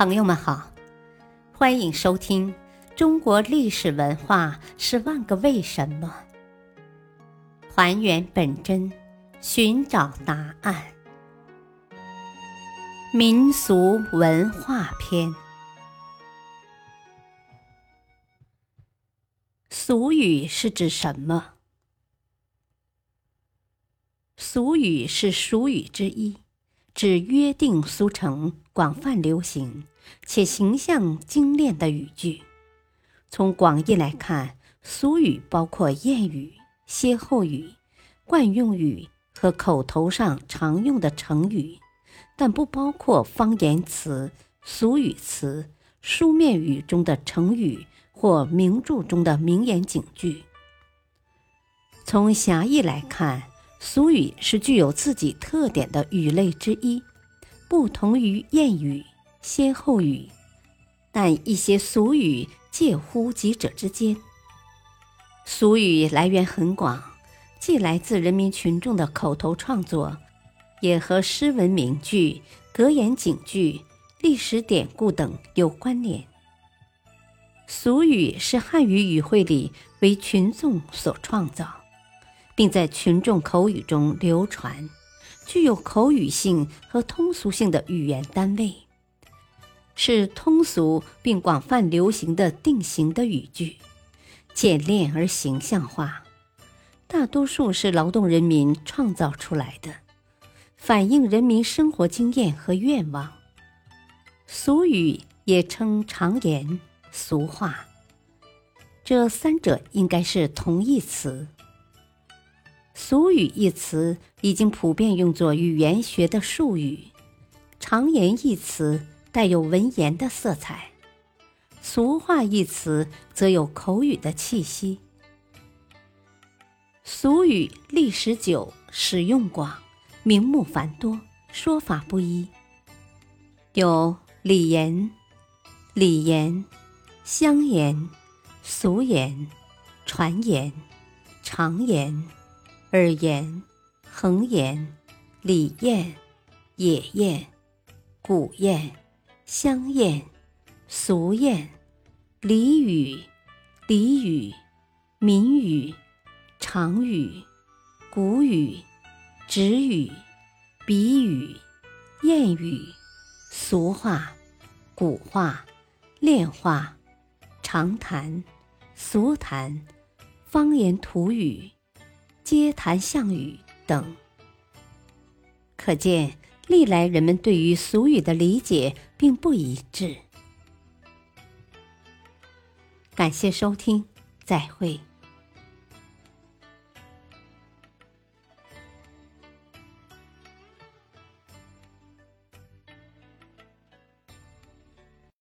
朋友们好，欢迎收听《中国历史文化十万个为什么》，还原本真，寻找答案。民俗文化篇：俗语是指什么？俗语是俗语之一。指约定俗成、广泛流行且形象精炼的语句。从广义来看，俗语包括谚语、歇后语、惯用语和口头上常用的成语，但不包括方言词、俗语词、书面语中的成语或名著中的名言警句。从狭义来看，俗语是具有自己特点的语类之一，不同于谚语、歇后语，但一些俗语介乎几者之间。俗语来源很广，既来自人民群众的口头创作，也和诗文名句、格言警句、历史典故等有关联。俗语是汉语语汇里为群众所创造。并在群众口语中流传，具有口语性和通俗性的语言单位，是通俗并广泛流行的定型的语句，简练而形象化，大多数是劳动人民创造出来的，反映人民生活经验和愿望。俗语也称常言、俗话，这三者应该是同义词。俗语一词已经普遍用作语言学的术语，常言一词带有文言的色彩，俗话一词则有口语的气息。俗语历史久，使用广，名目繁多，说法不一，有礼言、礼言、乡言、俗言、传言、常言。耳言、恒言、礼谚、野谚、古谚、乡谚、俗谚、俚语、俚语、民语、常语、古语、直语、比语、谚语、俗话、古话、练话、常谈、俗谈、方言土语。街谈巷语等，可见历来人们对于俗语的理解并不一致。感谢收听，再会。